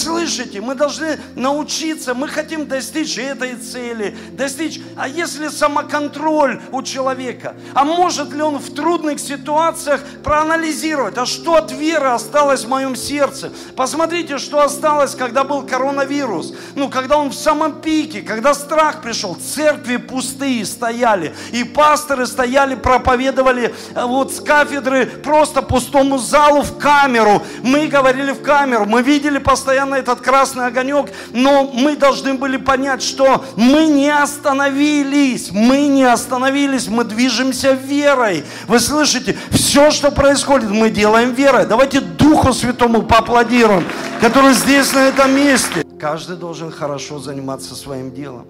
Слышите, мы должны научиться, мы хотим достичь этой цели, достичь. А если самоконтроль у человека? А может ли он в трудных ситуациях проанализировать, а что от веры осталось в моем сердце? Посмотрите, что осталось, когда был коронавирус. Ну, когда он в самом пике, когда страх пришел, церкви пустые стояли, и пасторы стояли, проповедовали э, вот с кафедры просто пустому залу в камеру. Мы говорили в камеру, мы видели постоянно этот красный огонек, но мы должны были понять, что мы не остановились, мы не остановились, мы движемся верой. Вы слышите, все, что происходит, мы делаем верой. Давайте Духу Святому поаплодируем, который здесь, на этом месте. Каждый должен хорошо заниматься своим делом.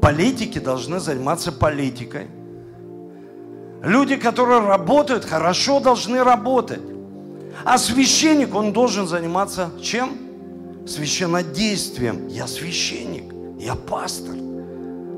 Политики должны заниматься политикой. Люди, которые работают, хорошо должны работать. А священник, он должен заниматься чем? Священнодействием. Я священник, я пастор.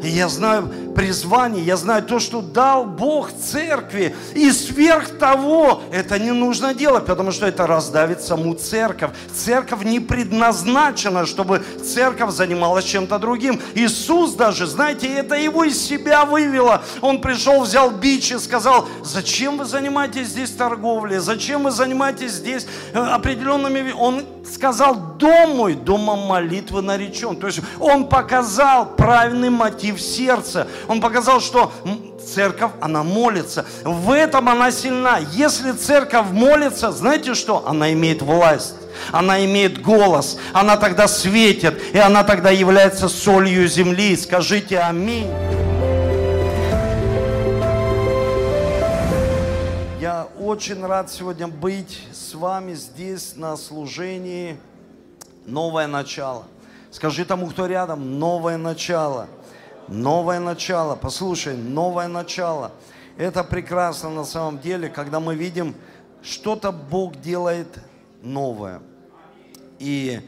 И я знаю призвание, я знаю то, что дал Бог церкви. И сверх того, это не нужно делать, потому что это раздавит саму церковь. Церковь не предназначена, чтобы церковь занималась чем-то другим. Иисус даже, знаете, это его из себя вывело. Он пришел, взял бич и сказал, зачем вы занимаетесь здесь торговлей, зачем вы занимаетесь здесь э, определенными... Он сказал, дом мой, домом молитвы наречен. То есть он показал правильный мотив сердца. Он показал, что церковь, она молится. В этом она сильна. Если церковь молится, знаете что? Она имеет власть. Она имеет голос, она тогда светит, и она тогда является солью земли. Скажите аминь. Я очень рад сегодня быть с вами здесь на служении «Новое начало». Скажи тому, кто рядом, «Новое начало». Новое начало. Послушай, новое начало. Это прекрасно на самом деле, когда мы видим, что-то Бог делает новое. И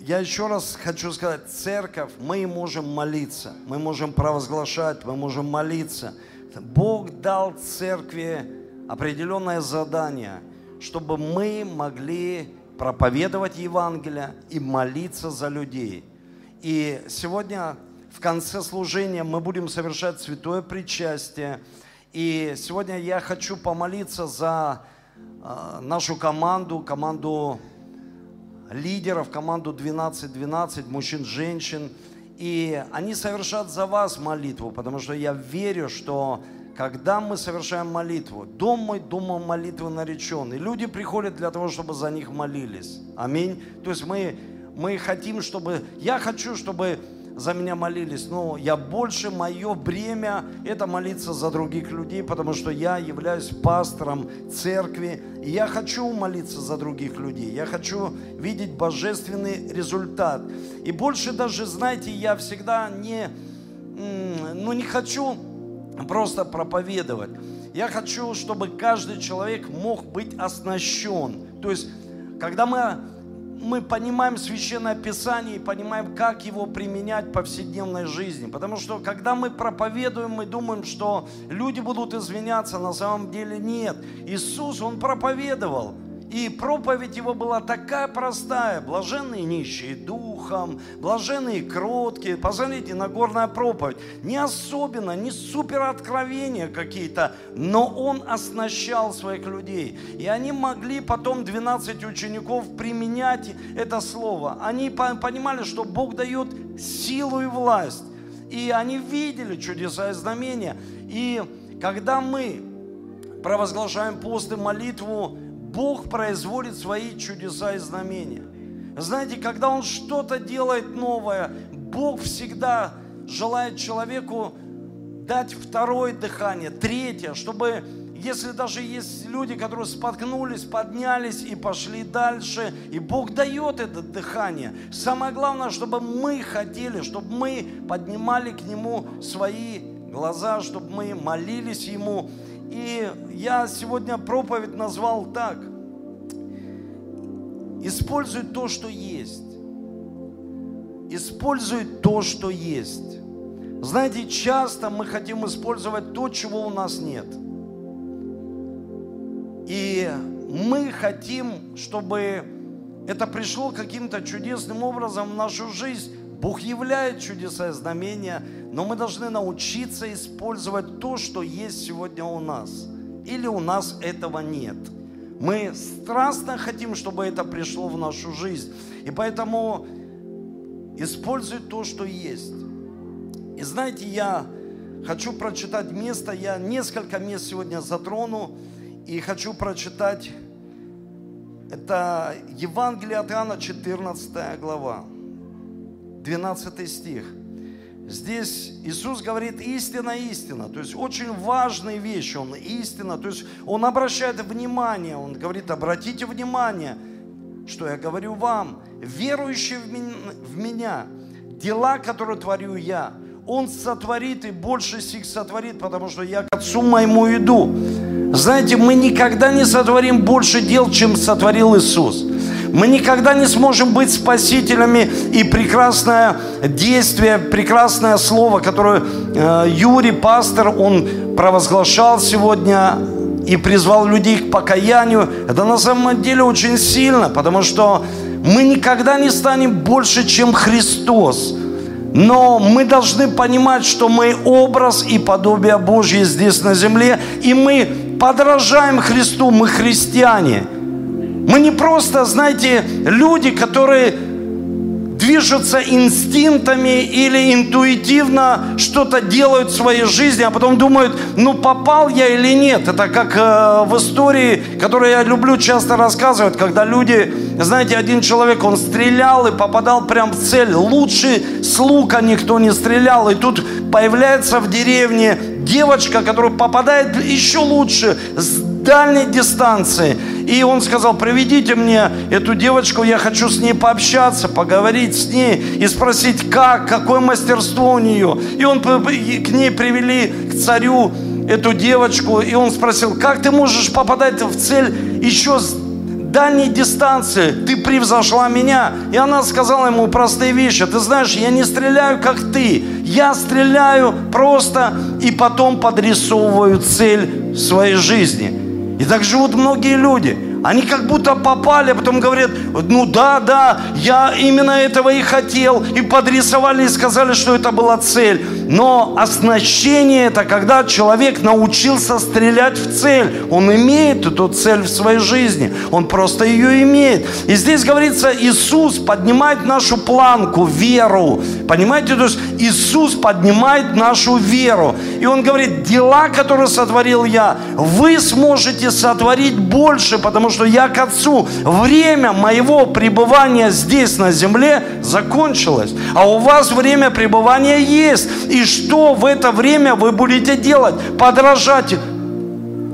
я еще раз хочу сказать, церковь, мы можем молиться, мы можем провозглашать, мы можем молиться. Бог дал церкви определенное задание, чтобы мы могли проповедовать Евангелие и молиться за людей. И сегодня в конце служения мы будем совершать святое причастие. И сегодня я хочу помолиться за э, нашу команду, команду лидеров, команду 12-12, мужчин, женщин. И они совершат за вас молитву, потому что я верю, что когда мы совершаем молитву, дом мой домом молитвы наречен, и люди приходят для того, чтобы за них молились. Аминь. То есть мы, мы хотим, чтобы, я хочу, чтобы за меня молились, но я больше, мое бремя – это молиться за других людей, потому что я являюсь пастором церкви, и я хочу молиться за других людей, я хочу видеть божественный результат. И больше даже, знаете, я всегда не, ну, не хочу просто проповедовать. Я хочу, чтобы каждый человек мог быть оснащен. То есть, когда мы мы понимаем Священное Писание и понимаем, как его применять в повседневной жизни. Потому что, когда мы проповедуем, мы думаем, что люди будут извиняться, на самом деле нет. Иисус, Он проповедовал. И проповедь его была такая простая. Блаженные нищие духом, блаженные кроткие. Посмотрите, Нагорная проповедь. Не особенно, не супер откровения какие-то, но он оснащал своих людей. И они могли потом 12 учеников применять это слово. Они понимали, что Бог дает силу и власть. И они видели чудеса и знамения. И когда мы провозглашаем пост и молитву, Бог производит свои чудеса и знамения. Знаете, когда Он что-то делает новое, Бог всегда желает человеку дать второе дыхание, третье, чтобы, если даже есть люди, которые споткнулись, поднялись и пошли дальше, и Бог дает это дыхание. Самое главное, чтобы мы хотели, чтобы мы поднимали к Нему свои глаза, чтобы мы молились Ему, и я сегодня проповедь назвал так. Используй то, что есть. Используй то, что есть. Знаете, часто мы хотим использовать то, чего у нас нет. И мы хотим, чтобы это пришло каким-то чудесным образом в нашу жизнь. Бог являет чудеса и знамения, но мы должны научиться использовать то, что есть сегодня у нас. Или у нас этого нет. Мы страстно хотим, чтобы это пришло в нашу жизнь. И поэтому используй то, что есть. И знаете, я хочу прочитать место, я несколько мест сегодня затрону, и хочу прочитать это Евангелие от Иоанна, 14 глава, 12 стих. Здесь Иисус говорит истина, истина. То есть очень важные вещи. Он истина. То есть Он обращает внимание. Он говорит, обратите внимание, что я говорю вам. Верующий в меня, дела, которые творю я, Он сотворит и больше сих сотворит, потому что я к Отцу моему иду. Знаете, мы никогда не сотворим больше дел, чем сотворил Иисус. Мы никогда не сможем быть спасителями. И прекрасное действие, прекрасное слово, которое э, Юрий, пастор, он провозглашал сегодня и призвал людей к покаянию, это на самом деле очень сильно, потому что мы никогда не станем больше, чем Христос. Но мы должны понимать, что мы образ и подобие Божье здесь на земле, и мы подражаем Христу, мы христиане. Мы не просто, знаете, люди, которые движутся инстинктами или интуитивно что-то делают в своей жизни, а потом думают, ну попал я или нет. Это как э, в истории, которую я люблю часто рассказывать, когда люди, знаете, один человек, он стрелял и попадал прям в цель. Лучше с лука никто не стрелял. И тут появляется в деревне девочка, которая попадает еще лучше с дальней дистанции. И он сказал, приведите мне эту девочку, я хочу с ней пообщаться, поговорить с ней и спросить, как, какое мастерство у нее. И он к ней привели к царю эту девочку, и он спросил, как ты можешь попадать в цель еще с дальней дистанции, ты превзошла меня. И она сказала ему простые вещи. Ты знаешь, я не стреляю, как ты. Я стреляю просто и потом подрисовываю цель своей жизни. И так живут многие люди. Они как будто попали, а потом говорят, ну да, да, я именно этого и хотел. И подрисовали и сказали, что это была цель. Но оснащение это когда человек научился стрелять в цель. Он имеет эту цель в своей жизни. Он просто ее имеет. И здесь говорится, Иисус поднимает нашу планку, веру. Понимаете? То есть Иисус поднимает нашу веру. И Он говорит, дела, которые сотворил я, вы сможете сотворить больше, потому что я к Отцу. Время моего пребывания здесь на земле закончилось, а у вас время пребывания есть. И что в это время вы будете делать? Подражать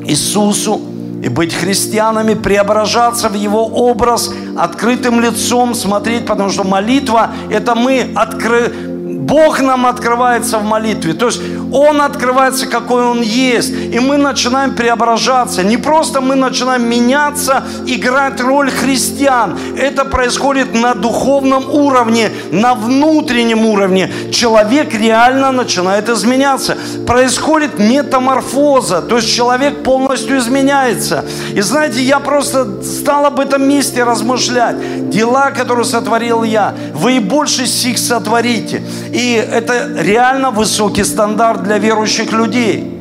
Иисусу и быть христианами, преображаться в Его образ, открытым лицом смотреть, потому что молитва – это мы откры Бог нам открывается в молитве. То есть Он открывается, какой Он есть. И мы начинаем преображаться. Не просто мы начинаем меняться, играть роль христиан. Это происходит на духовном уровне, на внутреннем уровне. Человек реально начинает изменяться. Происходит метаморфоза. То есть человек полностью изменяется. И знаете, я просто стал об этом месте размышлять. Дела, которые сотворил я, вы и больше сих сотворите. И это реально высокий стандарт для верующих людей.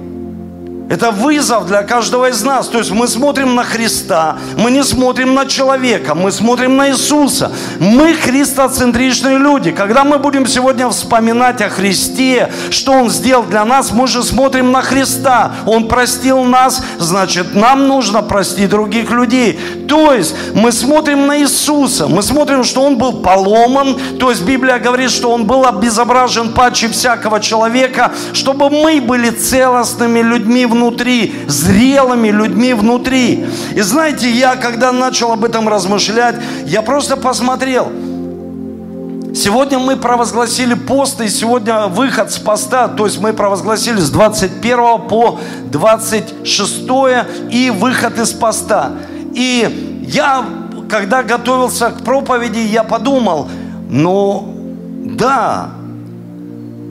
Это вызов для каждого из нас. То есть мы смотрим на Христа, мы не смотрим на человека, мы смотрим на Иисуса. Мы христоцентричные люди. Когда мы будем сегодня вспоминать о Христе, что Он сделал для нас, мы же смотрим на Христа. Он простил нас, значит, нам нужно простить других людей. То есть мы смотрим на Иисуса, мы смотрим, что Он был поломан, то есть Библия говорит, что Он был обезображен паче всякого человека, чтобы мы были целостными людьми внутри, зрелыми людьми внутри. И знаете, я когда начал об этом размышлять, я просто посмотрел. Сегодня мы провозгласили пост, и сегодня выход с поста, то есть мы провозгласили с 21 по 26 и выход из поста. И я, когда готовился к проповеди, я подумал, ну да,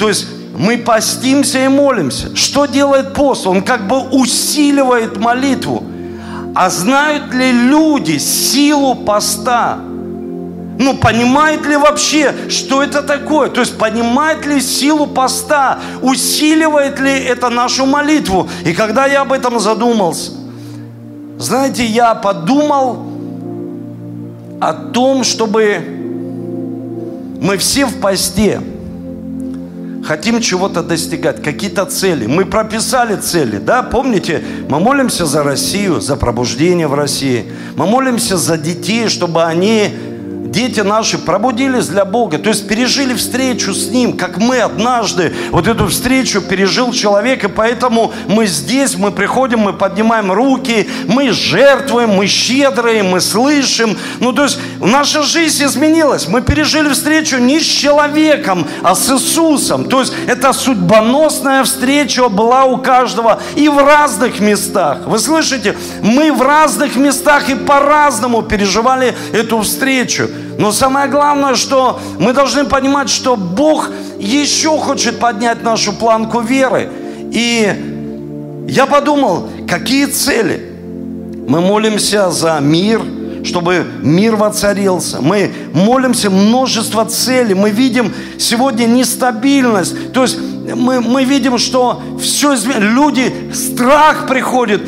то есть мы постимся и молимся. Что делает пост? Он как бы усиливает молитву. А знают ли люди силу поста? Ну, понимает ли вообще, что это такое? То есть, понимает ли силу поста? Усиливает ли это нашу молитву? И когда я об этом задумался, знаете, я подумал о том, чтобы мы все в посте хотим чего-то достигать, какие-то цели. Мы прописали цели, да, помните, мы молимся за Россию, за пробуждение в России. Мы молимся за детей, чтобы они дети наши пробудились для Бога, то есть пережили встречу с Ним, как мы однажды вот эту встречу пережил человек, и поэтому мы здесь, мы приходим, мы поднимаем руки, мы жертвуем, мы щедрые, мы слышим. Ну, то есть наша жизнь изменилась. Мы пережили встречу не с человеком, а с Иисусом. То есть это судьбоносная встреча была у каждого и в разных местах. Вы слышите? Мы в разных местах и по-разному переживали эту встречу. Но самое главное, что мы должны понимать, что Бог еще хочет поднять нашу планку веры. И я подумал, какие цели? Мы молимся за мир, чтобы мир воцарился. Мы молимся множество целей. Мы видим сегодня нестабильность. То есть мы, мы видим, что все. Люди, страх приходит.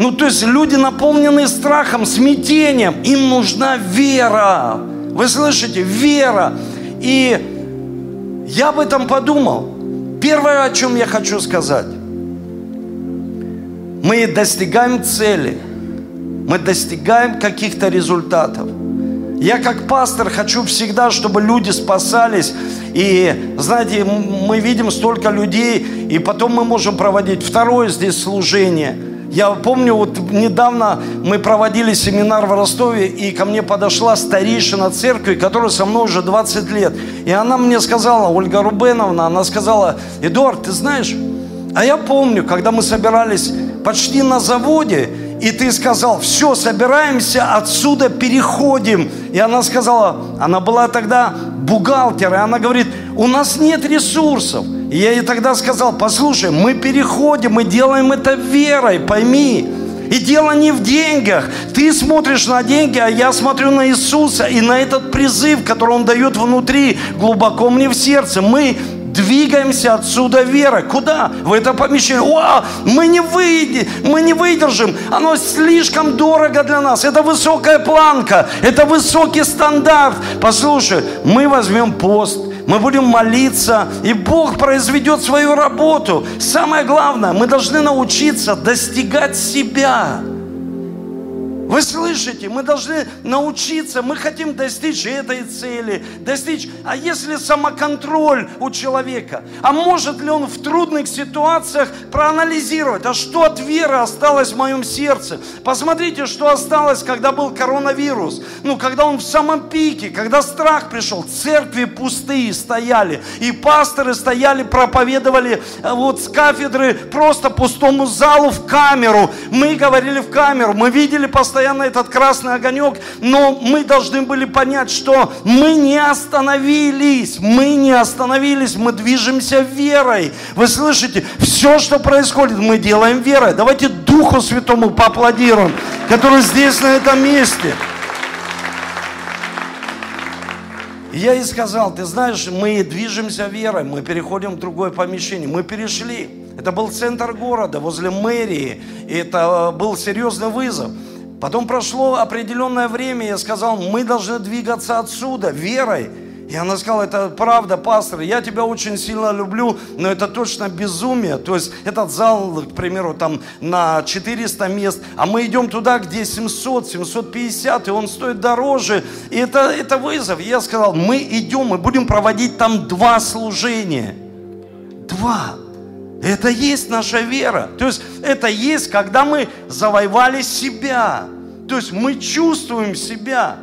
Ну, то есть люди, наполненные страхом, смятением, им нужна вера. Вы слышите? Вера. И я об этом подумал. Первое, о чем я хочу сказать. Мы достигаем цели. Мы достигаем каких-то результатов. Я как пастор хочу всегда, чтобы люди спасались. И, знаете, мы видим столько людей, и потом мы можем проводить второе здесь служение – я помню, вот недавно мы проводили семинар в Ростове, и ко мне подошла старейшина церкви, которая со мной уже 20 лет. И она мне сказала, Ольга Рубеновна, она сказала, Эдуард, ты знаешь, а я помню, когда мы собирались почти на заводе, и ты сказал, все, собираемся, отсюда переходим. И она сказала, она была тогда бухгалтер, и она говорит, у нас нет ресурсов. И я ей тогда сказал, послушай, мы переходим, мы делаем это верой, пойми. И дело не в деньгах. Ты смотришь на деньги, а я смотрю на Иисуса и на этот призыв, который Он дает внутри, глубоко мне в сердце. Мы двигаемся отсюда верой. Куда? В это помещение. О, мы не выйдем, мы не выдержим. Оно слишком дорого для нас. Это высокая планка, это высокий стандарт. Послушай, мы возьмем пост, мы будем молиться, и Бог произведет свою работу. Самое главное, мы должны научиться достигать себя. Вы слышите, мы должны научиться, мы хотим достичь этой цели, достичь. А если самоконтроль у человека? А может ли он в трудных ситуациях проанализировать, а что от веры осталось в моем сердце? Посмотрите, что осталось, когда был коронавирус. Ну, когда он в самом пике, когда страх пришел, церкви пустые стояли, и пасторы стояли, проповедовали э, вот с кафедры просто пустому залу в камеру. Мы говорили в камеру, мы видели постоянно постоянно этот красный огонек, но мы должны были понять, что мы не остановились, мы не остановились, мы движемся верой. Вы слышите, все, что происходит, мы делаем верой. Давайте Духу Святому поаплодируем, который здесь, на этом месте. я ей сказал, ты знаешь, мы движемся верой, мы переходим в другое помещение. Мы перешли. Это был центр города, возле мэрии. И это был серьезный вызов. Потом прошло определенное время, я сказал, мы должны двигаться отсюда верой. И она сказала, это правда, пастор, я тебя очень сильно люблю, но это точно безумие. То есть этот зал, к примеру, там на 400 мест, а мы идем туда, где 700, 750, и он стоит дороже. И это, это вызов. я сказал, мы идем, мы будем проводить там два служения. Два. Это есть наша вера. То есть это есть, когда мы завоевали себя. То есть мы чувствуем себя.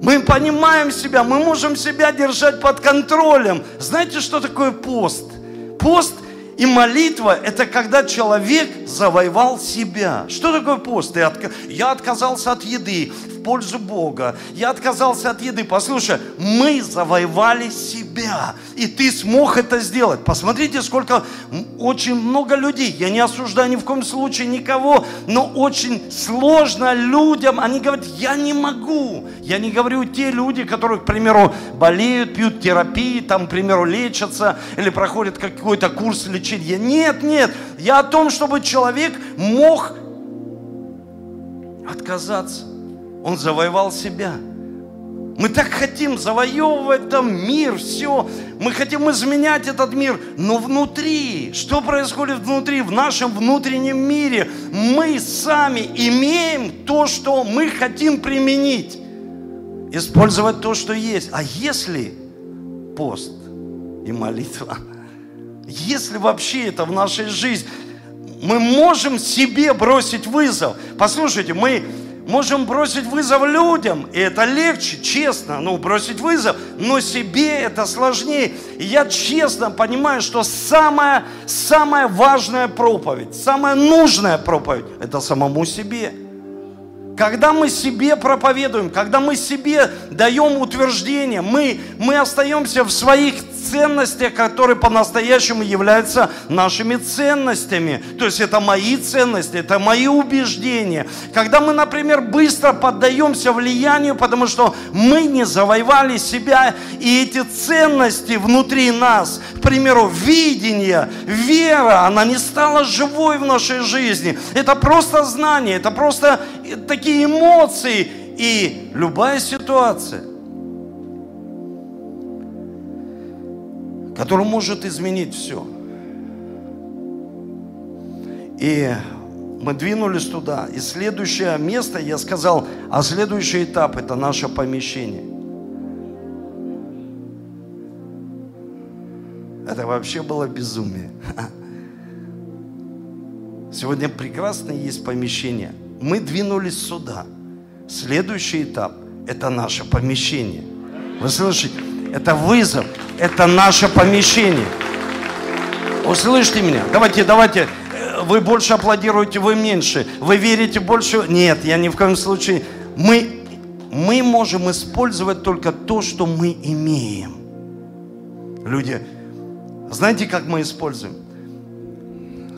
Мы понимаем себя, мы можем себя держать под контролем. Знаете, что такое пост? Пост и молитва – это когда человек завоевал себя. Что такое пост? Я отказался от еды, пользу Бога. Я отказался от еды. Послушай, мы завоевали себя. И ты смог это сделать. Посмотрите, сколько, очень много людей. Я не осуждаю ни в коем случае никого, но очень сложно людям. Они говорят, я не могу. Я не говорю те люди, которые, к примеру, болеют, пьют терапии, там, к примеру, лечатся или проходят какой-то курс лечения. Нет, нет. Я о том, чтобы человек мог отказаться. Он завоевал себя. Мы так хотим завоевывать там мир, все. Мы хотим изменять этот мир. Но внутри, что происходит внутри, в нашем внутреннем мире, мы сами имеем то, что мы хотим применить. Использовать то, что есть. А если пост и молитва, если вообще это в нашей жизни, мы можем себе бросить вызов. Послушайте, мы можем бросить вызов людям, и это легче, честно, ну, бросить вызов, но себе это сложнее. И я честно понимаю, что самая, самая важная проповедь, самая нужная проповедь – это самому себе – когда мы себе проповедуем, когда мы себе даем утверждение, мы, мы остаемся в своих ценностях, которые по-настоящему являются нашими ценностями. То есть это мои ценности, это мои убеждения. Когда мы, например, быстро поддаемся влиянию, потому что мы не завоевали себя, и эти ценности внутри нас, к примеру, видение, вера, она не стала живой в нашей жизни. Это просто знание, это просто такие эмоции и любая ситуация, которая может изменить все. И мы двинулись туда. И следующее место, я сказал, а следующий этап – это наше помещение. Это вообще было безумие. Сегодня прекрасно есть помещение – мы двинулись сюда. Следующий этап – это наше помещение. Вы слышите? Это вызов, это наше помещение. Услышьте меня. Давайте, давайте. Вы больше аплодируете, вы меньше. Вы верите больше? Нет, я ни в коем случае. Мы, мы можем использовать только то, что мы имеем. Люди, знаете, как мы используем?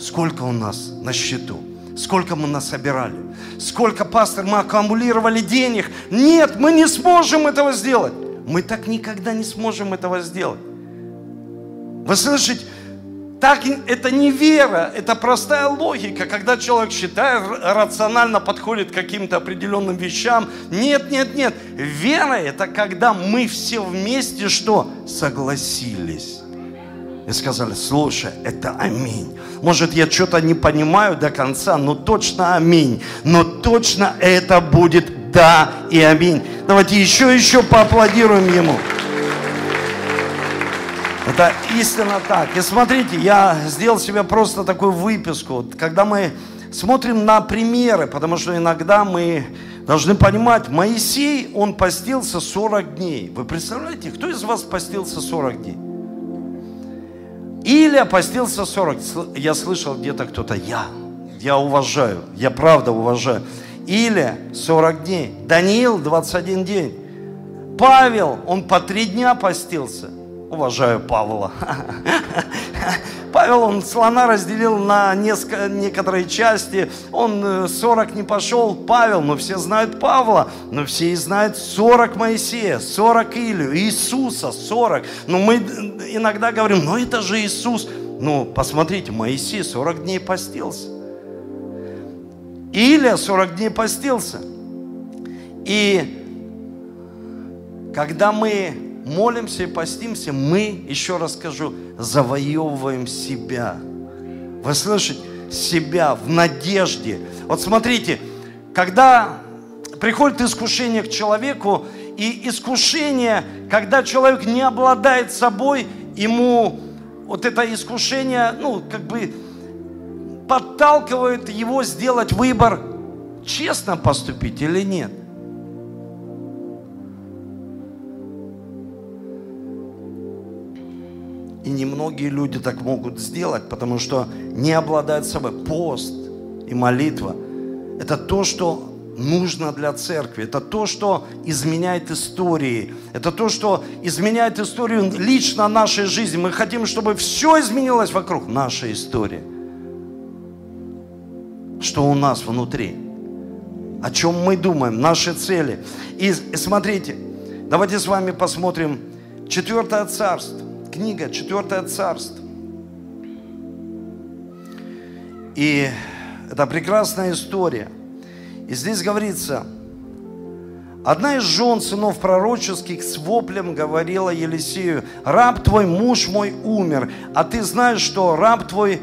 Сколько у нас на счету? Сколько мы насобирали? Сколько, пастор, мы аккумулировали денег? Нет, мы не сможем этого сделать. Мы так никогда не сможем этого сделать. Вы слышите? Так это не вера, это простая логика, когда человек считает, рационально подходит к каким-то определенным вещам. Нет, нет, нет. Вера это когда мы все вместе что? Согласились и сказали, слушай, это аминь. Может, я что-то не понимаю до конца, но точно аминь. Но точно это будет да и аминь. Давайте еще, еще поаплодируем ему. Это истинно так. И смотрите, я сделал себе просто такую выписку. Когда мы смотрим на примеры, потому что иногда мы должны понимать, Моисей, он постился 40 дней. Вы представляете, кто из вас постился 40 дней? Или опостился 40. Я слышал где-то кто-то, я. Я уважаю, я правда уважаю. Или 40 дней. Даниил 21 день. Павел, он по три дня постился. Уважаю Павла. Павел, он слона разделил на несколько, некоторые части. Он 40 э, не пошел. Павел, но все знают Павла. Но все и знают 40 Моисея, 40 Илью, Иисуса 40. Но мы иногда говорим, ну это же Иисус. Ну, посмотрите, Моисей 40 дней постился. Илия 40 дней постился. И когда мы молимся и постимся, мы, еще раз скажу, завоевываем себя. Вы слышите? Себя в надежде. Вот смотрите, когда приходит искушение к человеку, и искушение, когда человек не обладает собой, ему вот это искушение, ну, как бы подталкивает его сделать выбор, честно поступить или нет. И немногие люди так могут сделать, потому что не обладают собой. Пост и молитва – это то, что нужно для церкви. Это то, что изменяет истории. Это то, что изменяет историю лично нашей жизни. Мы хотим, чтобы все изменилось вокруг нашей истории. Что у нас внутри. О чем мы думаем, наши цели. И смотрите, давайте с вами посмотрим Четвертое царство. Книга Четвертое царство. И это прекрасная история. И здесь говорится, одна из жен сынов пророческих с воплем говорила Елисею, раб твой, муж мой умер, а ты знаешь, что раб твой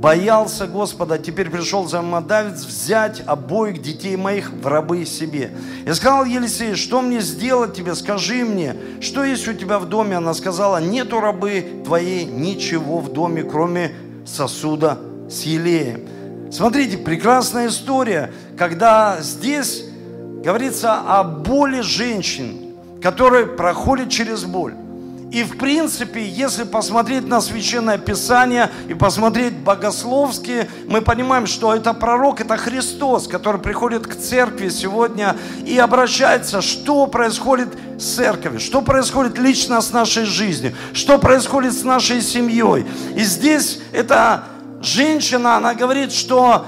боялся Господа, теперь пришел взаимодавец взять обоих детей моих в рабы себе. И сказал Елисей, что мне сделать тебе, скажи мне, что есть у тебя в доме? Она сказала, нету рабы твоей ничего в доме, кроме сосуда с елеем. Смотрите, прекрасная история, когда здесь говорится о боли женщин, которые проходят через боль. И в принципе, если посмотреть на Священное Писание и посмотреть богословски, мы понимаем, что это пророк, это Христос, который приходит к церкви сегодня и обращается, что происходит с церковью, что происходит лично с нашей жизнью, что происходит с нашей семьей. И здесь эта женщина, она говорит, что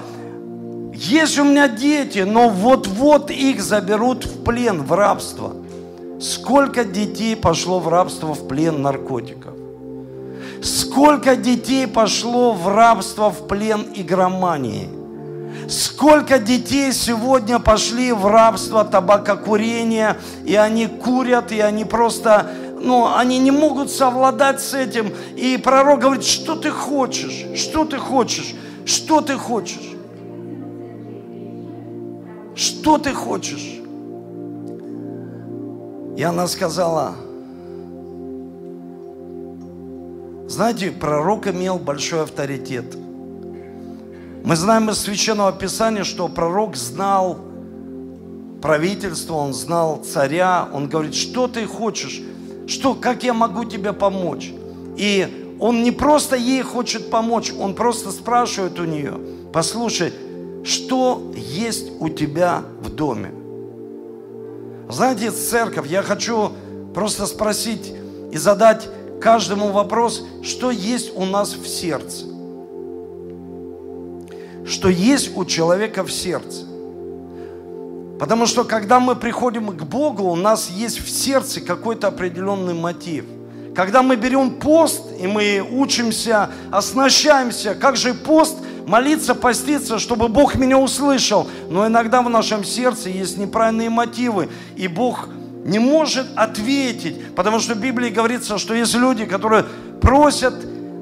есть у меня дети, но вот-вот их заберут в плен, в рабство. Сколько детей пошло в рабство в плен наркотиков? Сколько детей пошло в рабство в плен игромании? Сколько детей сегодня пошли в рабство табакокурения, и они курят, и они просто, ну, они не могут совладать с этим. И пророк говорит, что ты хочешь? Что ты хочешь? Что ты хочешь? Что ты хочешь? И она сказала, знаете, пророк имел большой авторитет. Мы знаем из Священного Писания, что пророк знал правительство, он знал царя, он говорит, что ты хочешь, что, как я могу тебе помочь? И он не просто ей хочет помочь, он просто спрашивает у нее, послушай, что есть у тебя в доме? Знаете, церковь, я хочу просто спросить и задать каждому вопрос, что есть у нас в сердце. Что есть у человека в сердце. Потому что когда мы приходим к Богу, у нас есть в сердце какой-то определенный мотив. Когда мы берем пост, и мы учимся, оснащаемся, как же пост – молиться, поститься, чтобы Бог меня услышал. Но иногда в нашем сердце есть неправильные мотивы, и Бог не может ответить, потому что в Библии говорится, что есть люди, которые просят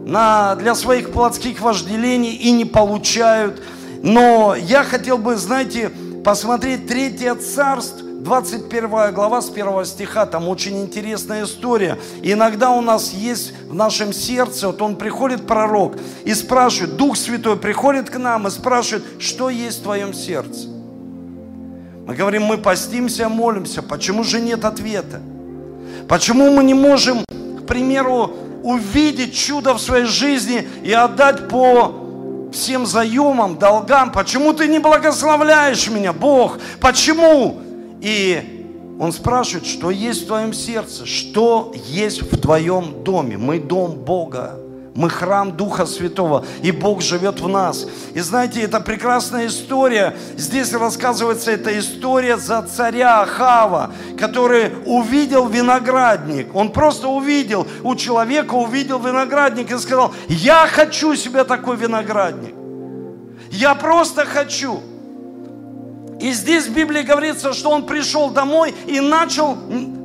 на, для своих плотских вожделений и не получают. Но я хотел бы, знаете, посмотреть Третье Царство, 21 глава с 1 стиха, там очень интересная история. Иногда у нас есть в нашем сердце, вот он приходит, пророк, и спрашивает, Дух Святой приходит к нам и спрашивает, что есть в твоем сердце. Мы говорим, мы постимся, молимся, почему же нет ответа? Почему мы не можем, к примеру, увидеть чудо в своей жизни и отдать по всем заемам, долгам? Почему ты не благословляешь меня, Бог? Почему? И он спрашивает, что есть в твоем сердце, что есть в твоем доме. Мы дом Бога. Мы храм Духа Святого, и Бог живет в нас. И знаете, это прекрасная история. Здесь рассказывается эта история за царя Ахава, который увидел виноградник. Он просто увидел, у человека увидел виноградник и сказал, я хочу себе такой виноградник. Я просто хочу. И здесь в Библии говорится, что он пришел домой и начал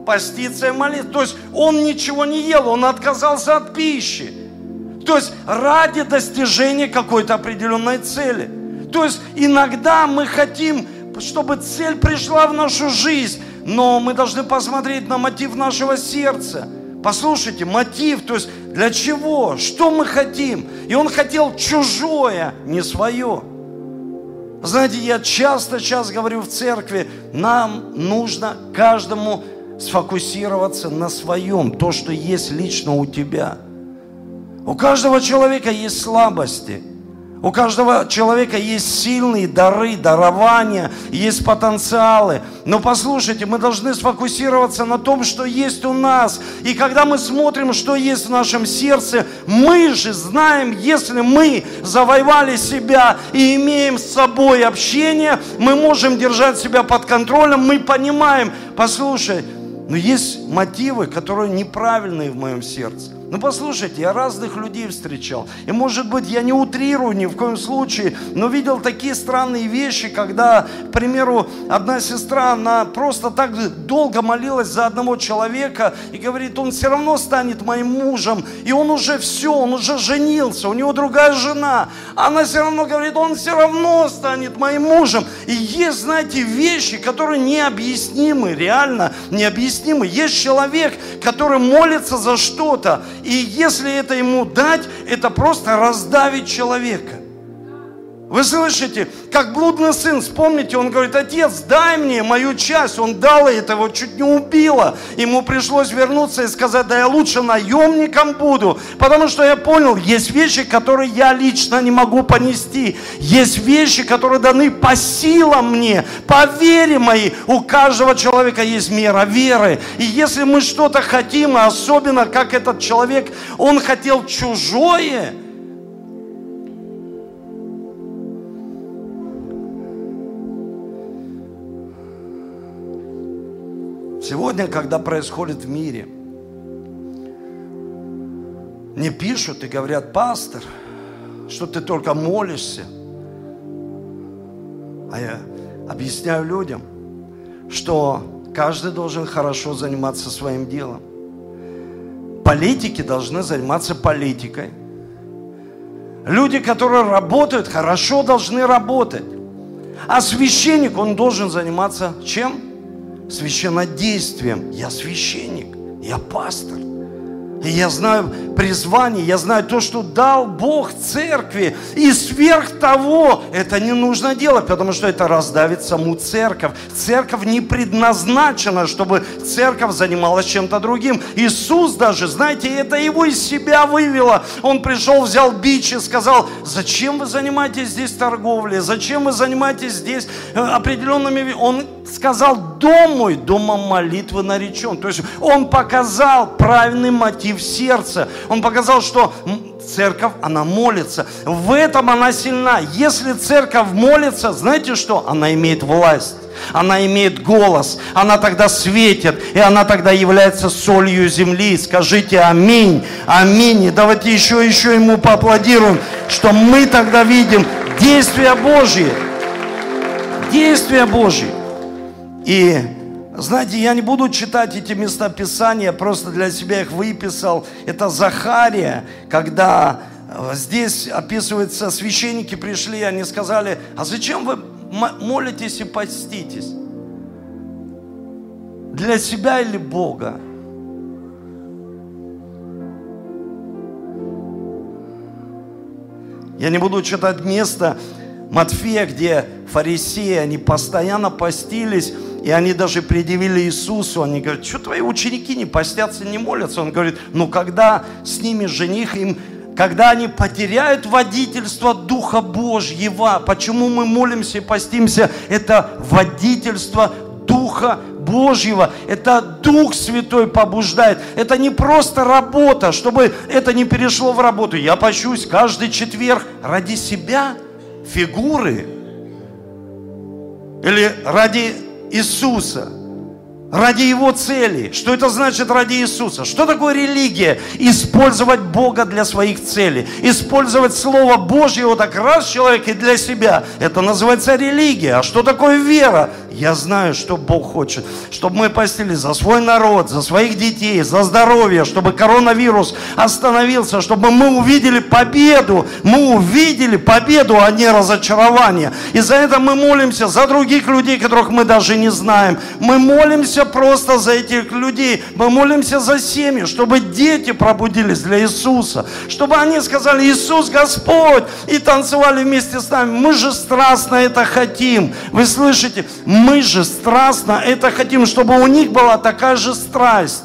поститься и молиться. То есть он ничего не ел, он отказался от пищи. То есть ради достижения какой-то определенной цели. То есть иногда мы хотим, чтобы цель пришла в нашу жизнь, но мы должны посмотреть на мотив нашего сердца. Послушайте, мотив, то есть для чего, что мы хотим. И он хотел чужое, не свое. Знаете, я часто сейчас говорю в церкви, нам нужно каждому сфокусироваться на своем, то, что есть лично у тебя. У каждого человека есть слабости. У каждого человека есть сильные дары, дарования, есть потенциалы. Но послушайте, мы должны сфокусироваться на том, что есть у нас. И когда мы смотрим, что есть в нашем сердце, мы же знаем, если мы завоевали себя и имеем с собой общение, мы можем держать себя под контролем, мы понимаем, послушай, но есть мотивы, которые неправильные в моем сердце. Ну послушайте, я разных людей встречал. И может быть, я не утрирую ни в коем случае, но видел такие странные вещи, когда, к примеру, одна сестра, она просто так долго молилась за одного человека и говорит, он все равно станет моим мужем. И он уже все, он уже женился, у него другая жена. Она все равно говорит, он все равно станет моим мужем. И есть, знаете, вещи, которые необъяснимы, реально необъяснимы. Есть человек, который молится за что-то, и если это ему дать, это просто раздавить человека. Вы слышите, как блудный сын, вспомните, он говорит, отец, дай мне мою часть. Он дал это, его чуть не убило. Ему пришлось вернуться и сказать, да я лучше наемником буду. Потому что я понял, есть вещи, которые я лично не могу понести. Есть вещи, которые даны по силам мне, по вере моей. У каждого человека есть мера веры. И если мы что-то хотим, особенно как этот человек, он хотел чужое, Сегодня, когда происходит в мире, не пишут и говорят, пастор, что ты только молишься. А я объясняю людям, что каждый должен хорошо заниматься своим делом. Политики должны заниматься политикой. Люди, которые работают, хорошо должны работать. А священник, он должен заниматься чем? Священнодействием. Я священник, я пастор. И я знаю призвание, я знаю то, что дал Бог церкви. И сверх того, это не нужно делать, потому что это раздавит саму церковь. Церковь не предназначена, чтобы церковь занималась чем-то другим. Иисус даже, знаете, это его из себя вывело. Он пришел, взял бич и сказал, зачем вы занимаетесь здесь торговлей, зачем вы занимаетесь здесь э, определенными... Он сказал, дом мой, домом молитвы наречен. То есть он показал правильный мотив сердца. Он показал, что церковь, она молится. В этом она сильна. Если церковь молится, знаете что? Она имеет власть. Она имеет голос, она тогда светит, и она тогда является солью земли. Скажите аминь, аминь. И давайте еще, еще ему поаплодируем, что мы тогда видим действия Божьи. Действия Божьи. И знаете, я не буду читать эти места Писания, просто для себя их выписал. Это Захария, когда э, здесь описывается, священники пришли, они сказали, а зачем вы молитесь и поститесь? Для себя или Бога? Я не буду читать место Матфея, где фарисеи, они постоянно постились, и они даже предъявили Иисусу, они говорят, что твои ученики не постятся, не молятся? Он говорит, ну когда с ними жених, им когда они потеряют водительство Духа Божьего, почему мы молимся и постимся, это водительство Духа Божьего. Это Дух Святой побуждает. Это не просто работа, чтобы это не перешло в работу. Я пощусь каждый четверг ради себя, фигуры. Или ради Иисуса, ради Его цели. Что это значит ради Иисуса? Что такое религия? Использовать Бога для своих целей. Использовать Слово Божье вот так раз человек и для себя. Это называется религия. А что такое вера? Я знаю, что Бог хочет, чтобы мы постили за свой народ, за своих детей, за здоровье, чтобы коронавирус остановился, чтобы мы увидели победу. Мы увидели победу, а не разочарование. И за это мы молимся за других людей, которых мы даже не знаем. Мы молимся просто за этих людей. Мы молимся за семьи, чтобы дети пробудились для Иисуса. Чтобы они сказали, Иисус Господь, и танцевали вместе с нами. Мы же страстно это хотим. Вы слышите? Мы же страстно это хотим, чтобы у них была такая же страсть.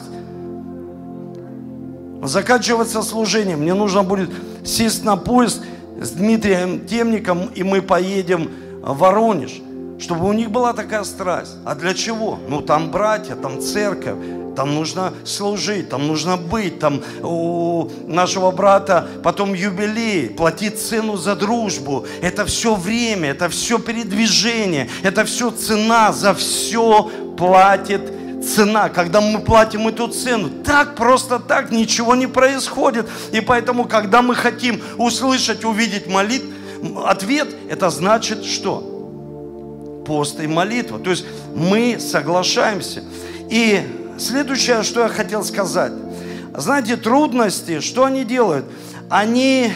Заканчиваться служением. Мне нужно будет сесть на поезд. с Дмитрием Темником, и мы поедем в Воронеж, чтобы у них была такая страсть. А для чего? Ну, там братья, там церковь, там нужно служить, там нужно быть, там у нашего брата потом юбилей, платить цену за дружбу. Это все время, это все передвижение, это все цена, за все платит цена, когда мы платим эту цену. Так просто так ничего не происходит. И поэтому, когда мы хотим услышать, увидеть молит, ответ, это значит что? Пост и молитва. То есть мы соглашаемся. И Следующее, что я хотел сказать. Знаете, трудности, что они делают? Они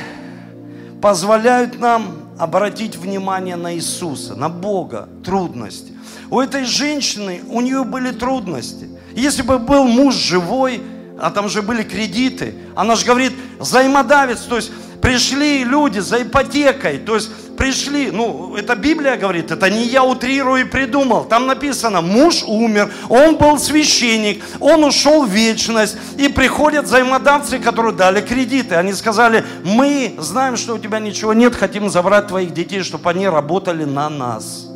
позволяют нам обратить внимание на Иисуса, на Бога, трудности. У этой женщины, у нее были трудности. Если бы был муж живой, а там же были кредиты, она же говорит, взаимодавец, то есть пришли люди за ипотекой, то есть пришли, ну, это Библия говорит, это не я утрирую и придумал. Там написано, муж умер, он был священник, он ушел в вечность, и приходят взаимодавцы, которые дали кредиты. Они сказали, мы знаем, что у тебя ничего нет, хотим забрать твоих детей, чтобы они работали на нас.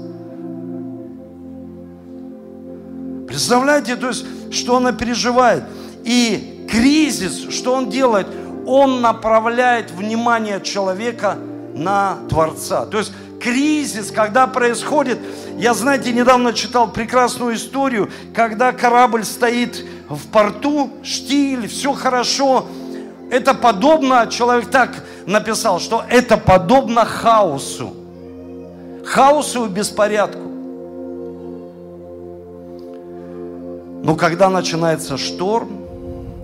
Представляете, то есть, что она переживает. И кризис, что он делает? Он направляет внимание человека на Творца. То есть кризис, когда происходит, я, знаете, недавно читал прекрасную историю, когда корабль стоит в порту, штиль, все хорошо. Это подобно, человек так написал, что это подобно хаосу. Хаосу и беспорядку. Но когда начинается шторм,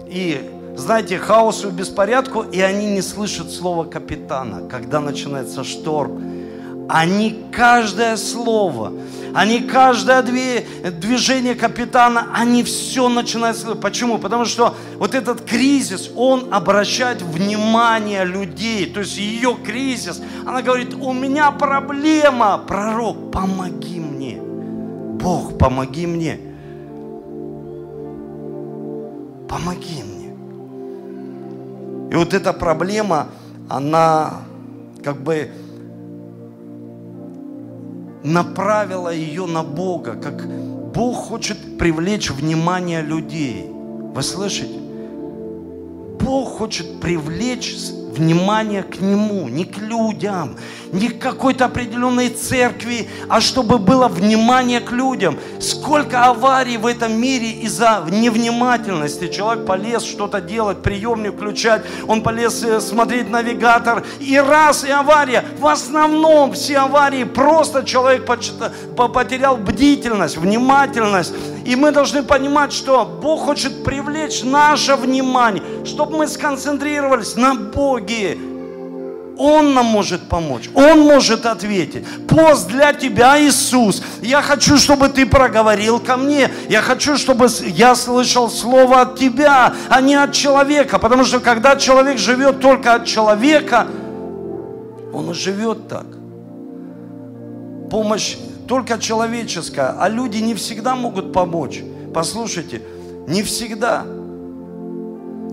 и знаете, хаосу и беспорядку, и они не слышат слова капитана, когда начинается шторм. Они каждое слово, они каждое движение капитана, они все начинают слышать. Почему? Потому что вот этот кризис, он обращает внимание людей. То есть ее кризис, она говорит, у меня проблема, пророк, помоги мне. Бог, помоги мне. Помоги мне. И вот эта проблема, она как бы направила ее на Бога, как Бог хочет привлечь внимание людей. Вы слышите? Бог хочет привлечь внимание к Нему, не к людям, не к какой-то определенной церкви, а чтобы было внимание к людям. Сколько аварий в этом мире из-за невнимательности. Человек полез что-то делать, приемник включать, он полез э, смотреть навигатор, и раз, и авария. В основном все аварии просто человек потерял бдительность, внимательность. И мы должны понимать, что Бог хочет привлечь наше внимание, чтобы мы сконцентрировались на Боге, он нам может помочь. Он может ответить. Пост для тебя, Иисус. Я хочу, чтобы ты проговорил ко мне. Я хочу, чтобы я слышал слово от тебя, а не от человека. Потому что когда человек живет только от человека, он и живет так. Помощь только человеческая, а люди не всегда могут помочь. Послушайте, не всегда.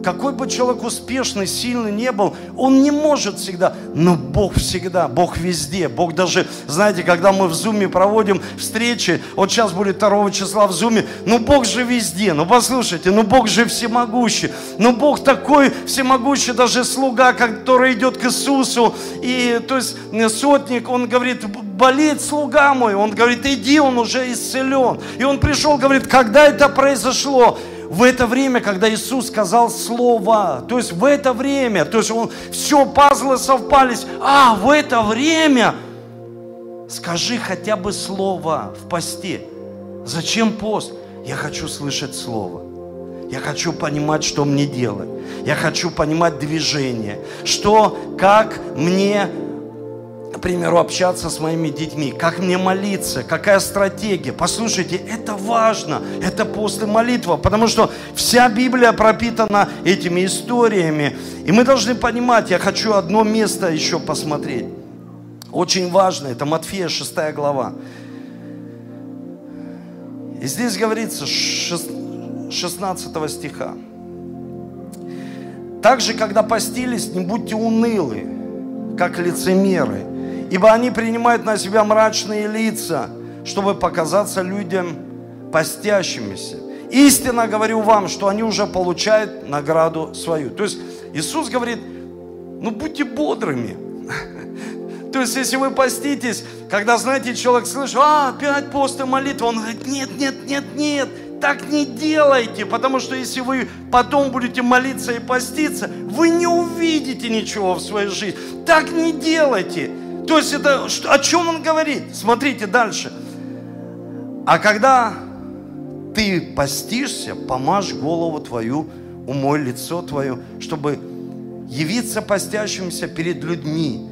Какой бы человек успешный, сильный не был, он не может всегда, но Бог всегда, Бог везде. Бог даже, знаете, когда мы в Зуме проводим встречи, вот сейчас будет 2 числа в Зуме, ну Бог же везде, ну послушайте, ну Бог же всемогущий, ну Бог такой всемогущий, даже слуга, который идет к Иисусу, и то есть сотник, он говорит, болеет слуга мой, он говорит, иди, он уже исцелен. И он пришел, говорит, когда это произошло? В это время, когда Иисус сказал слово, то есть в это время, то есть он, все пазлы совпались, а в это время скажи хотя бы слово в посте. Зачем пост? Я хочу слышать слово. Я хочу понимать, что мне делать. Я хочу понимать движение. Что, как мне к примеру, общаться с моими детьми, как мне молиться, какая стратегия. Послушайте, это важно, это после молитвы, потому что вся Библия пропитана этими историями. И мы должны понимать, я хочу одно место еще посмотреть. Очень важно, это Матфея 6 глава. И здесь говорится 16 стиха. Также, когда постились, не будьте унылы, как лицемеры, ибо они принимают на себя мрачные лица, чтобы показаться людям постящимися. Истинно говорю вам, что они уже получают награду свою. То есть Иисус говорит, ну будьте бодрыми. То есть, если вы поститесь, когда, знаете, человек слышит, а, опять пост и он говорит, нет, нет, нет, нет, так не делайте, потому что если вы потом будете молиться и поститься, вы не увидите ничего в своей жизни. Так не делайте. То есть это о чем он говорит? Смотрите дальше. А когда ты постишься, помажь голову твою, умой лицо твое, чтобы явиться постящимся перед людьми.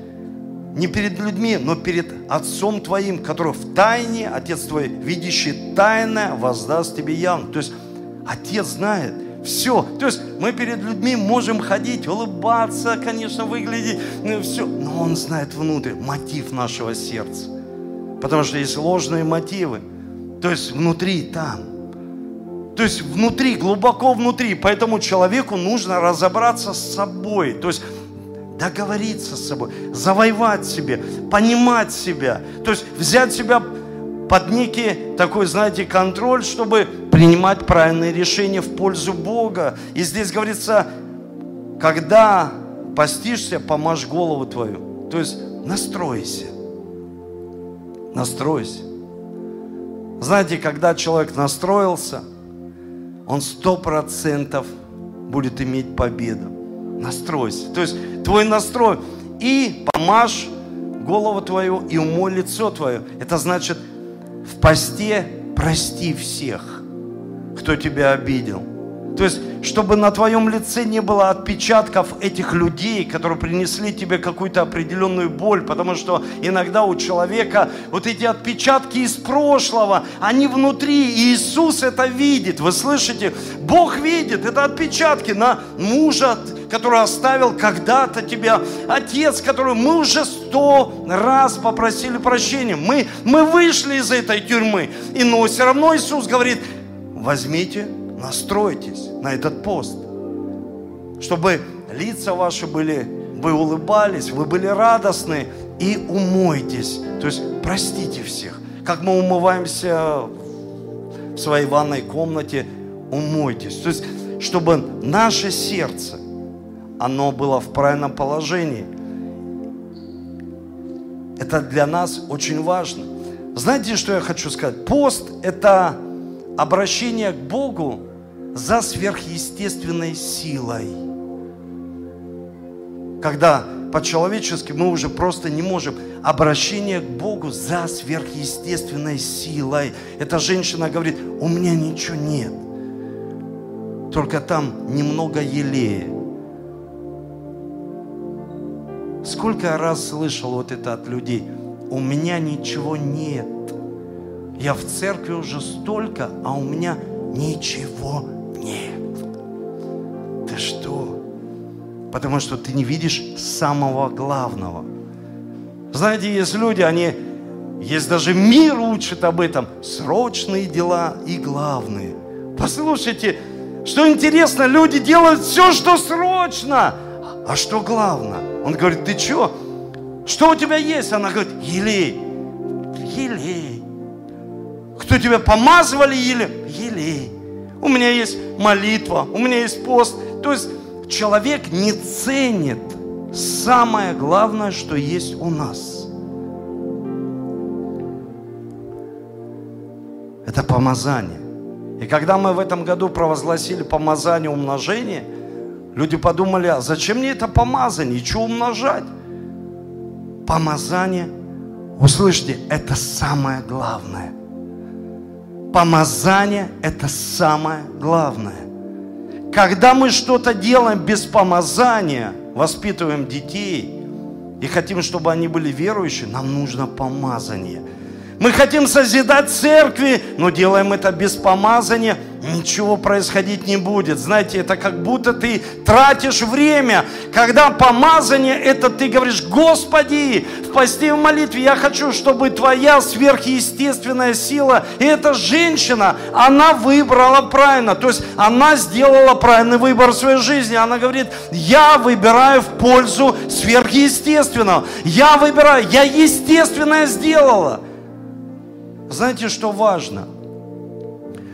Не перед людьми, но перед Отцом твоим, который в тайне, Отец твой, видящий тайное, воздаст тебе явно. То есть Отец знает все. То есть мы перед людьми можем ходить, улыбаться, конечно, выглядеть, ну, все. Но Он знает внутрь мотив нашего сердца. Потому что есть ложные мотивы. То есть внутри там. То есть внутри, глубоко внутри. Поэтому человеку нужно разобраться с собой. То есть договориться с собой, завоевать себе, понимать себя. То есть взять себя под некий такой, знаете, контроль, чтобы принимать правильные решения в пользу Бога. И здесь говорится, когда постишься, помажь голову твою. То есть настройся. Настройся. Знаете, когда человек настроился, он сто процентов будет иметь победу. Настройся. То есть твой настрой. И помажь голову твою и умой лицо твое. Это значит, в посте прости всех, кто тебя обидел. То есть, чтобы на твоем лице не было отпечатков этих людей, которые принесли тебе какую-то определенную боль, потому что иногда у человека вот эти отпечатки из прошлого, они внутри, и Иисус это видит. Вы слышите? Бог видит, это отпечатки на мужа, который оставил когда-то тебя, отец, который мы уже сто раз попросили прощения. Мы, мы вышли из этой тюрьмы, и но все равно Иисус говорит, возьмите настройтесь на этот пост, чтобы лица ваши были, вы улыбались, вы были радостны и умойтесь. То есть простите всех. Как мы умываемся в своей ванной комнате, умойтесь. То есть, чтобы наше сердце, оно было в правильном положении. Это для нас очень важно. Знаете, что я хочу сказать? Пост – это обращение к Богу за сверхъестественной силой. Когда по-человечески мы уже просто не можем. Обращение к Богу за сверхъестественной силой. Эта женщина говорит, у меня ничего нет. Только там немного елея. Сколько раз слышал вот это от людей. У меня ничего нет. Я в церкви уже столько, а у меня ничего нет. Ты что? Потому что ты не видишь самого главного. Знаете, есть люди, они, есть даже мир учит об этом. Срочные дела и главные. Послушайте, что интересно, люди делают все, что срочно. А что главное? Он говорит, ты что? Что у тебя есть? Она говорит, елей. Елей. Кто тебя помазывали елей? Елей у меня есть молитва, у меня есть пост. То есть человек не ценит самое главное, что есть у нас. Это помазание. И когда мы в этом году провозгласили помазание умножения, люди подумали, а зачем мне это помазание, что умножать? Помазание, услышьте, это самое главное. Помазание – это самое главное. Когда мы что-то делаем без помазания, воспитываем детей и хотим, чтобы они были верующие, нам нужно помазание. Мы хотим созидать церкви, но делаем это без помазания, ничего происходить не будет. Знаете, это как будто ты тратишь время, когда помазание, это ты говоришь, Господи, в посте в молитве я хочу, чтобы твоя сверхъестественная сила, и эта женщина, она выбрала правильно, то есть она сделала правильный выбор в своей жизни. Она говорит, я выбираю в пользу сверхъестественного. Я выбираю, я естественное сделала. Знаете, что важно?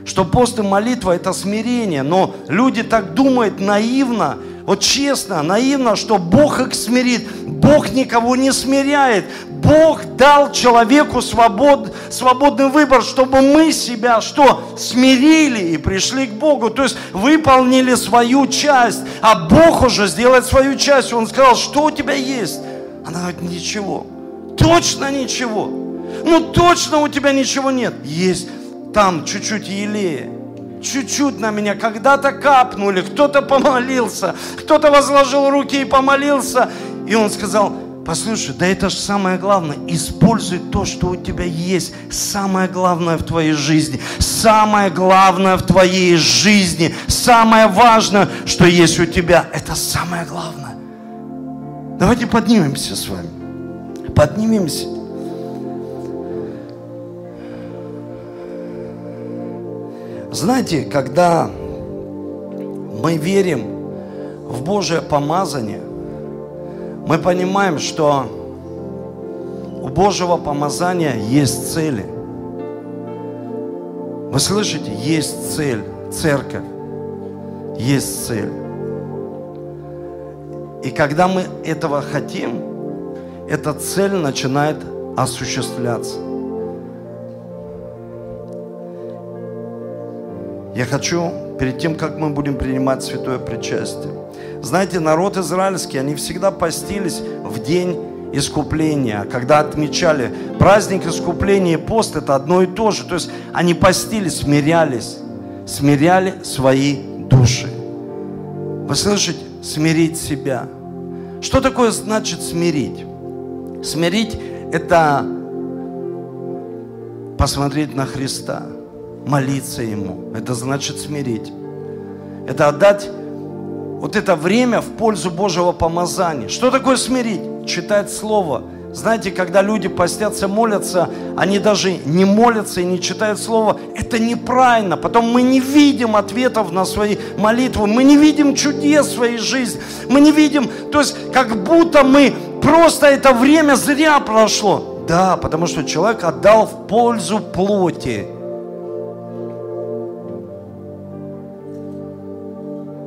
Что пост и молитва – это смирение, но люди так думают наивно, вот честно, наивно, что Бог их смирит. Бог никого не смиряет. Бог дал человеку свобод, свободный выбор, чтобы мы себя что? Смирили и пришли к Богу. То есть выполнили свою часть, а Бог уже сделает свою часть. Он сказал, что у тебя есть? Она говорит, ничего. Точно ничего. Ну точно у тебя ничего нет. Есть там чуть-чуть елея. Чуть-чуть на меня когда-то капнули, кто-то помолился, кто-то возложил руки и помолился. И он сказал, послушай, да это же самое главное, используй то, что у тебя есть. Самое главное в твоей жизни, самое главное в твоей жизни, самое важное, что есть у тебя, это самое главное. Давайте поднимемся с вами. Поднимемся. Знаете, когда мы верим в Божье помазание, мы понимаем, что у Божьего помазания есть цели. Вы слышите? Есть цель. Церковь. Есть цель. И когда мы этого хотим, эта цель начинает осуществляться. Я хочу, перед тем, как мы будем принимать святое причастие, знаете, народ израильский, они всегда постились в день искупления, когда отмечали праздник искупления и пост, это одно и то же. То есть они постились, смирялись, смиряли свои души. Вы слышите? Смирить себя. Что такое значит смирить? Смирить – это посмотреть на Христа – молиться Ему. Это значит смирить. Это отдать вот это время в пользу Божьего помазания. Что такое смирить? Читать Слово. Знаете, когда люди постятся, молятся, они даже не молятся и не читают Слово. Это неправильно. Потом мы не видим ответов на свои молитвы. Мы не видим чудес в своей жизни. Мы не видим, то есть как будто мы просто это время зря прошло. Да, потому что человек отдал в пользу плоти.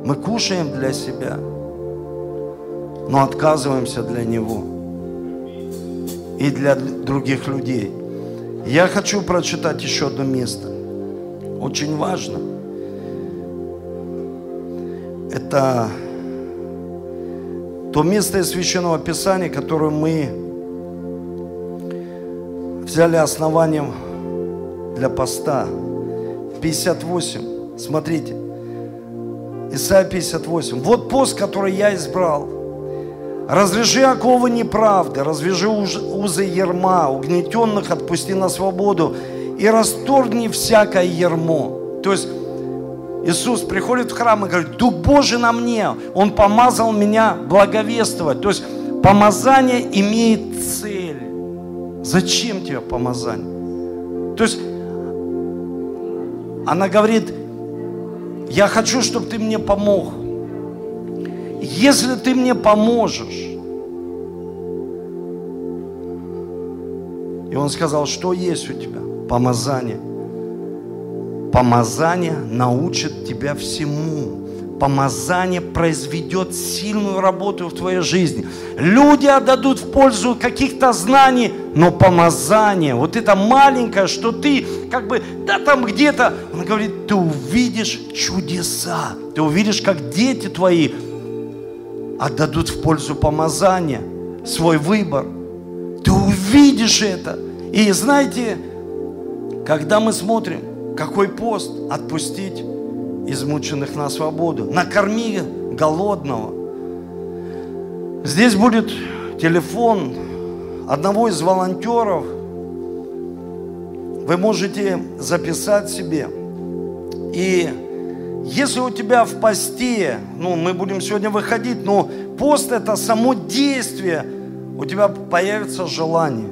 Мы кушаем для себя, но отказываемся для Него и для других людей. Я хочу прочитать еще одно место. Очень важно. Это то место из Священного Писания, которое мы взяли основанием для поста. 58. Смотрите. Исайя 58. Вот пост, который я избрал. Развяжи оковы неправды, развяжи узы ерма, угнетенных отпусти на свободу и расторгни всякое ермо. То есть Иисус приходит в храм и говорит, Дух Божий на мне, Он помазал меня благовествовать. То есть помазание имеет цель. Зачем тебе помазание? То есть она говорит, я хочу, чтобы ты мне помог. Если ты мне поможешь. И он сказал, что есть у тебя? Помазание. Помазание научит тебя всему помазание произведет сильную работу в твоей жизни. Люди отдадут в пользу каких-то знаний, но помазание, вот это маленькое, что ты как бы, да там где-то, он говорит, ты увидишь чудеса, ты увидишь, как дети твои отдадут в пользу помазания свой выбор. Ты увидишь это. И знаете, когда мы смотрим, какой пост отпустить измученных на свободу. Накорми голодного. Здесь будет телефон одного из волонтеров. Вы можете записать себе И если у тебя в посте, ну, мы будем сегодня выходить, но пост это само действие, у тебя появится желание.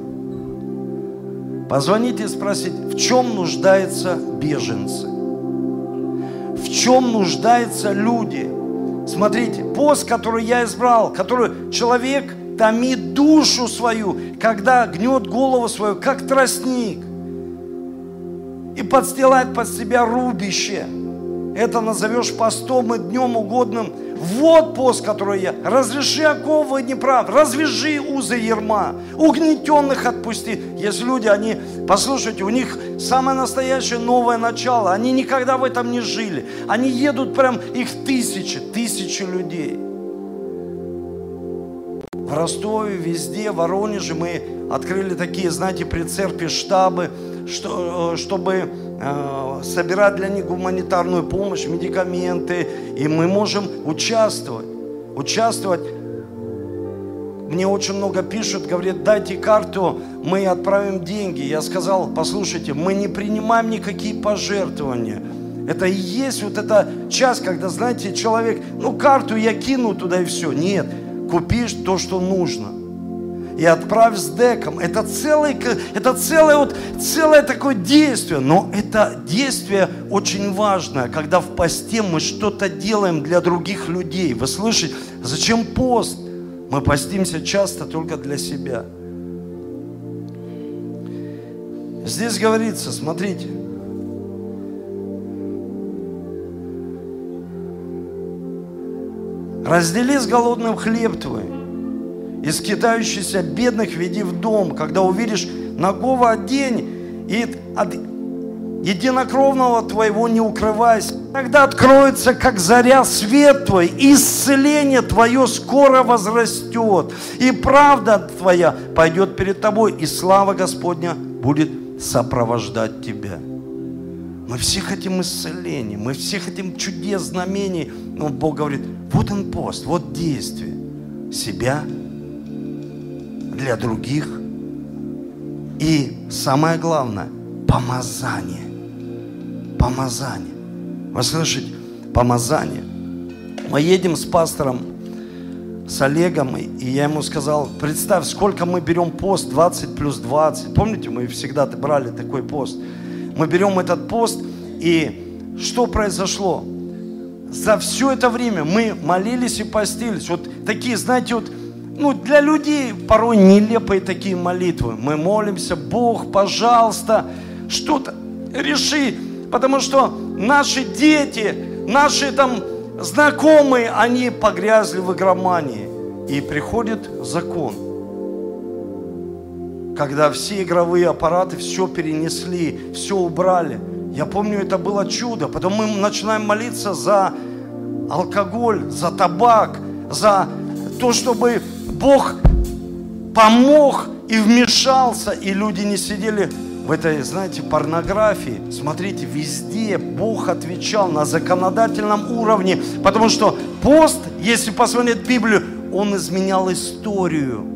Позвонить и спросить, в чем нуждаются беженцы? Чем нуждаются люди? Смотрите, пост, который я избрал, который человек томит душу свою, когда гнет голову свою, как тростник, и подстилает под себя рубище. Это назовешь постом и днем угодным. Вот пост, который я. Разреши оковы неправ, развяжи узы ерма, угнетенных отпусти. Есть люди, они, послушайте, у них самое настоящее новое начало. Они никогда в этом не жили. Они едут прям, их тысячи, тысячи людей. В Ростове, везде, в Воронеже мы открыли такие, знаете, при церкви штабы, что, э, чтобы собирать для них гуманитарную помощь, медикаменты, и мы можем участвовать. Участвовать. Мне очень много пишут, говорят, дайте карту, мы отправим деньги. Я сказал, послушайте, мы не принимаем никакие пожертвования. Это и есть вот эта часть, когда, знаете, человек, ну, карту я кину туда и все. Нет, купишь то, что нужно. И отправь с деком. Это, целый, это целое, вот, целое такое действие. Но это действие очень важное, когда в посте мы что-то делаем для других людей. Вы слышите? Зачем пост? Мы постимся часто только для себя. Здесь говорится, смотрите, Раздели с голодным хлеб твой, и скитающийся бедных веди в дом, когда увидишь нагого одень, и от единокровного твоего не укрывайся. Тогда откроется, как заря, свет твой, исцеление твое скоро возрастет, и правда твоя пойдет перед тобой, и слава Господня будет сопровождать тебя. Мы все хотим исцеления, мы все хотим чудес, знамений. Но Бог говорит, вот он пост, вот действие. Себя, для других. И самое главное, помазание. Помазание. Вы слышите? Помазание. Мы едем с пастором, с Олегом, и я ему сказал, представь, сколько мы берем пост, 20 плюс 20. Помните, мы всегда брали такой пост. Мы берем этот пост, и что произошло? За все это время мы молились и постились. Вот такие, знаете, вот ну, для людей порой нелепые такие молитвы. Мы молимся, Бог, пожалуйста, что-то реши, потому что наши дети, наши там знакомые, они погрязли в игромании. И приходит закон, когда все игровые аппараты все перенесли, все убрали. Я помню, это было чудо. Потом мы начинаем молиться за алкоголь, за табак, за то, чтобы Бог помог и вмешался, и люди не сидели в этой, знаете, порнографии. Смотрите, везде Бог отвечал на законодательном уровне, потому что пост, если посмотреть Библию, он изменял историю.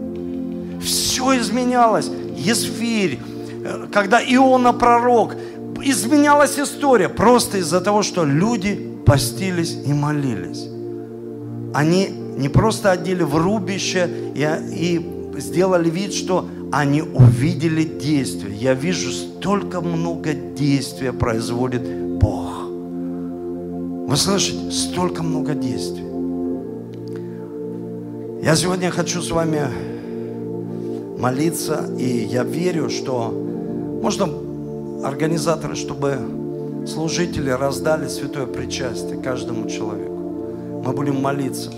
Все изменялось. Есфирь, э, когда Иона пророк, изменялась история просто из-за того, что люди постились и молились. Они не просто одели в рубище и, и сделали вид, что они увидели действие. Я вижу, столько много действия производит Бог. Вы слышите? Столько много действий. Я сегодня хочу с вами молиться, и я верю, что можно организаторы, чтобы служители раздали святое причастие каждому человеку. Мы будем молиться.